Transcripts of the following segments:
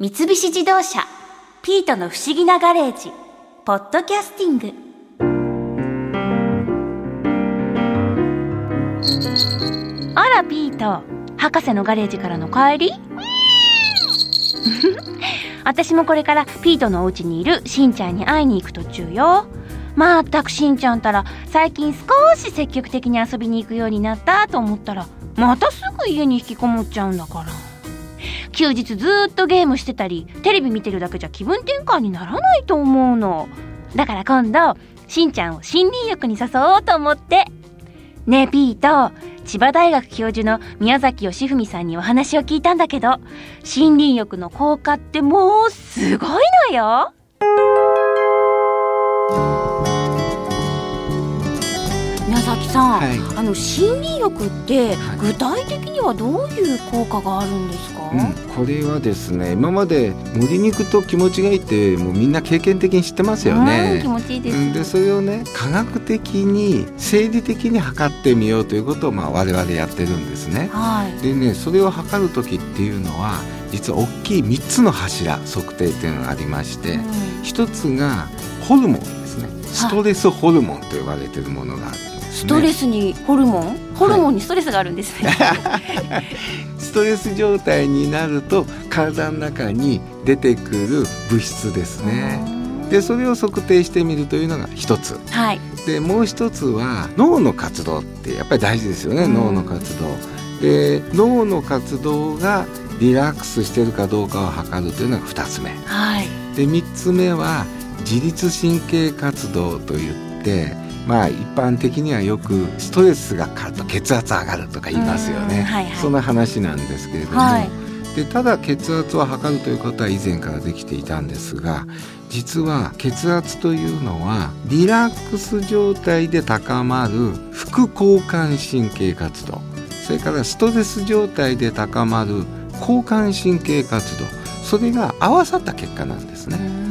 三菱自動車「ピートの不思議なガレージ」「ポッドキャスティング」あらピート。博士のガレージからの帰り？私もこれからピートのお家にいるしんちゃんに会いに行く途中よ。まったくしんちゃんたら最近少し積極的に遊びに行くようになったと思ったらまたすぐ家に引きこもっちゃうんだから。休日ずっとゲームしてたりテレビ見てるだけじゃ気分転換にならないと思うの。だから今度しんちゃんを森林浴に誘おうと思って。ねえピート千葉大学教授の宮崎義文さんにお話を聞いたんだけど森林浴の効果ってもうすごいのよ。さん、はい。あの森林浴ってはい。具体的にはどういう効果があるんですか、うん、これはですね今まで森に行くと気持ちがいいってもうみんな経験的に知ってますようんね気。持ちいいです、うん。でそれをね科学的に生理的に測ってみようということをまあ我々やってるんですね。はい。でねそれを測る時っていうのは実は大きい3つの柱測定っていうのがありまして、うん。一つがホルモンですね。ストレスホルモンと呼ばれてるものがある。ストレスにホルモン？ホルモンにストレスがあるんですね、ストレス状態になると体の中に出てくる物質ですね。でそれを測定してみるというのが一つ。はい。でもう一つは脳の活動ってやっぱり大事ですよね、うん。脳の活動。で脳の活動がリラックスしてるかどうかを測るというのが二つ目。はい。で三つ目は自律神経活動といってまあ一般的にはよくストレスがかかると血圧上がるとか言いますよね、うんはいはい。そんな話なんですけれども、はい。でただ血圧を測るということは以前からできていたんですが実は血圧というのはリラックス状態で高まる副交感神経活動。それからストレス状態で高まる交感神経活動。それが合わさった結果なんですうね。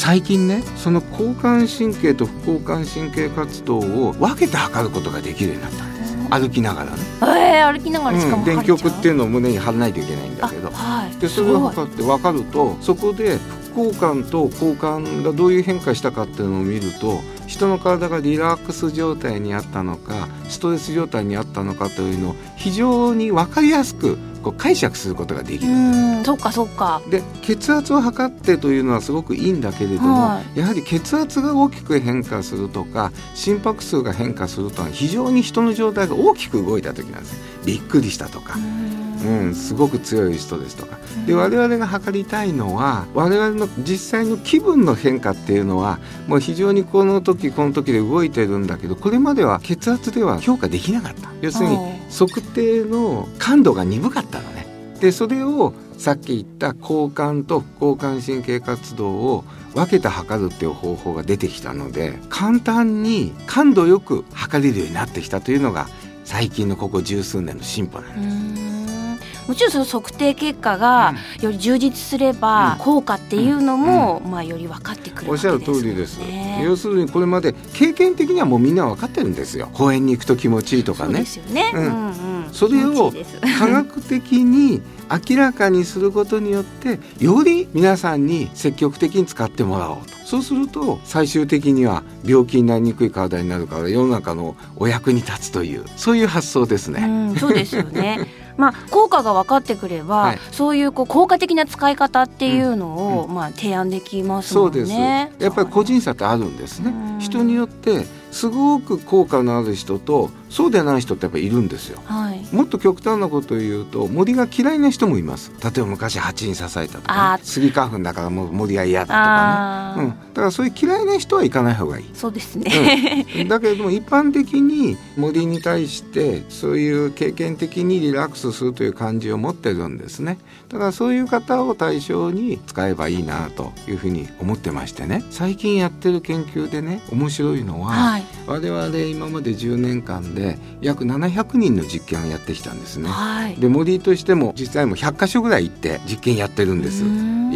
最近ねその交感神経と副交感神経活動を分けて測ることができるようになった。んです歩きながらね、えー、歩きながら。しかうん、もう。電極っていうのを胸に貼らないといけないんだけど。あはい。でそれを測って分かるとそこで副交感と交感がどういう変化したかっていうのを見ると人の体がリラックス状態にあったのかストレス状態にあったのかというのを非常に分かりやすくこう解釈することができうる。んそっかそっか。で血圧を測ってというのはすごくいいんだけれども、はやはり血圧が大きく変化するとか心拍数が変化するとは非常に人の状態が大きく動いた時なんです。びっくりしたとか、うん、すごく強い人ですとか。で我々が測りたいのは我々の実際の気分の変化っていうのはもう非常にこの時この時で動いてるんだけどこれまでは血圧では評価できなかった。要するに測定の感度が鈍かったのね。でそれをさっき言った交感と副交感神経活動を分けて測るっていう方法が出てきたので簡単に感度よく測れるようになってきたというのが最近のここ十数年の進歩なんです。うんもちろんその測定結果がより充実すれば、うん効果っていうのも、まあより分かってくるおっしゃる通りです。ね要するにこれまで経験的にはもうみんな分かってるんですよ。公園に行くと気持ちいいとかねそうで。すよね。うんそれを科学的に明らかにすることによってより皆さんに積極的に使ってもらおうとそうすると最終的には病気になりにくい体になるから世の中のお役に立つというそういう発想ですね。うん、そうですよね。まあ効果が分かってくれば、はいそういうこう効果的な使い方っていうのを、まあ提案できますもそうんです。ね。やっぱり個人差ってあるんですねうん。人によってすごく効果のある人とそうでない人ってやっぱりいるんですよ。はい。もっと極端なことを言うと森が嫌いな人もいます。例えば昔蜂に刺されたとか、あね、スギ花粉だからもう森が嫌だとかね、うん、だからそういう嫌いな人は行かない方がいい。そうですね。うん。だけれども一般的に森に対してそういう経験的にリラックスするという感じを持ってるんですね。だからそういう方を対象に使えばいいなというふうに思ってましてね。最近やってる研究でね面白いのは、はい。我々今まで10年間で約700人の実験をやってきたんですね。はい。で森としても実際もう100箇所ぐらい行って実験やってるんです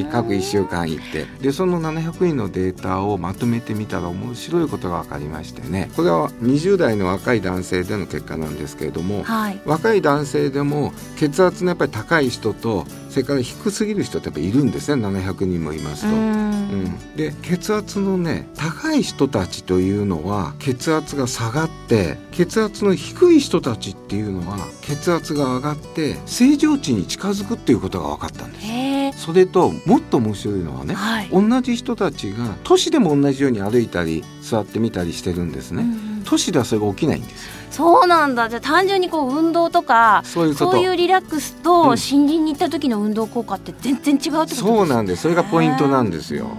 各1週間行って。でその700人のデータをまとめてみたら面白いことが分かりましてね。これは20代の若い男性での結果なんですけれども、はい、若い男性でも血圧のやっぱり高い人とそれから低すぎる人ってやっぱいるんですね。700人もいますと。うん、で血圧のね高い人たちというのは血圧が下がって血圧の低い人たちっていうのは血圧が上がって正常値に近づくっていうことが分かったんです。それともっと面白いのはね、はい、同じ人たちが都市でも同じように歩いたり座ってみたりしてるんですね。都市ではそれが起きないんですよ。そうなんだ。じゃあ単純にこう運動とかそういうリラックスと森林に行った時の運動効果って全然違うってことですか、そうなんです。それがポイントなんですよ。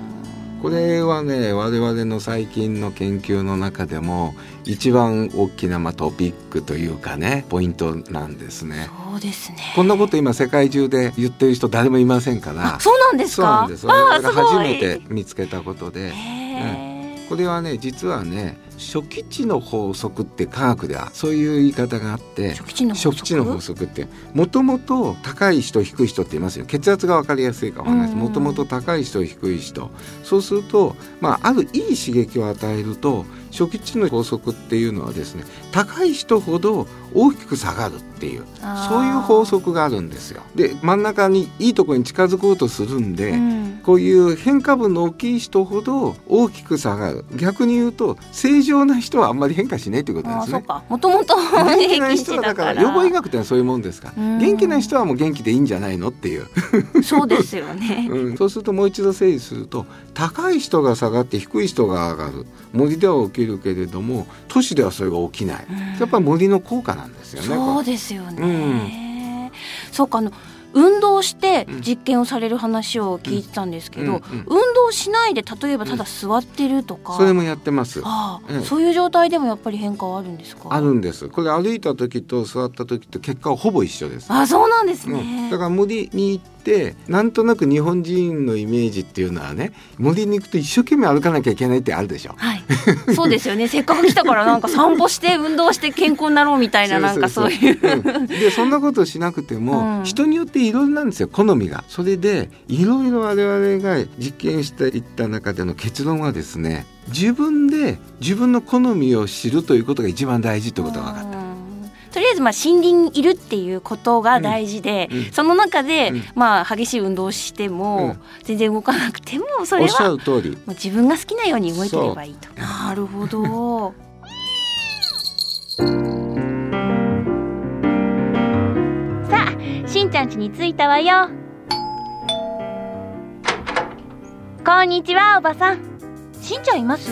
これはね我々の最近の研究の中でも一番大きなまあトピックというかねポイントなんですね。そうですね。こんなこと今世界中で言ってる人誰もいませんから。そうなんですか？そうなんです。初めて見つけたことで。これはね実はね初期値の法則って科学ではそういう言い方があって初期値の法則？ってもともと高い人低い人って言いますよ。血圧が分かりやすいかもともと高い人低い人。そうすると、まあ、あるいい刺激を与えると初期値の法則っていうのはですね高い人ほど大きく下がるっていうそういう法則があるんですよ。で真ん中にいいところに近づこうとするんで、うん、こういう変化分の大きい人ほど大きく下がる。逆に言うと正常な人はあんまり変化しないということですね。もともと元気な人はだから予防医学ってそういうもんですから、元気な人はもう元気でいいんじゃないのっていう。そうですよね、うん、そうするともう一度整理すると高い人が下がって低い人が上がる。森では起きるけれども都市ではそれが起きない、やっぱり森の効果なんですよね。そうですよね、うん、そうかあの運動して実験をされる話を聞いてたんですけど、うんうんうん、運動しないで例えばただ座ってるとか、それもやってます、ああ、そういう状態でもやっぱり変化はあるんですか？あるんです。これ歩いた時と座った時と結果はほぼ一緒です。あそうなんですね、だから森に行ってなんとなく日本人のイメージっていうのはね森に行くと一生懸命歩かなきゃいけないってあるでしょ。はい、そうですよねせっかく来たからなんか散歩して運動して健康になろうみたいななんかそういううん、でそんなことしなくても、うん、人によっていろいろなんですよ好みが。それでいろいろ我々が実験していった中での結論はですね自分で自分の好みを知るということが一番大事ということが分かった。ずまあ森林にいるっていうことが大事で、うん。うん、その中で、まあ激しい運動をしても、全然動かなくてもそれはもう自分が好きなように動いてればいいと。なるほど。さあしんちゃん家に着いたわよ。こんにちはおばさん。しんちゃんいます？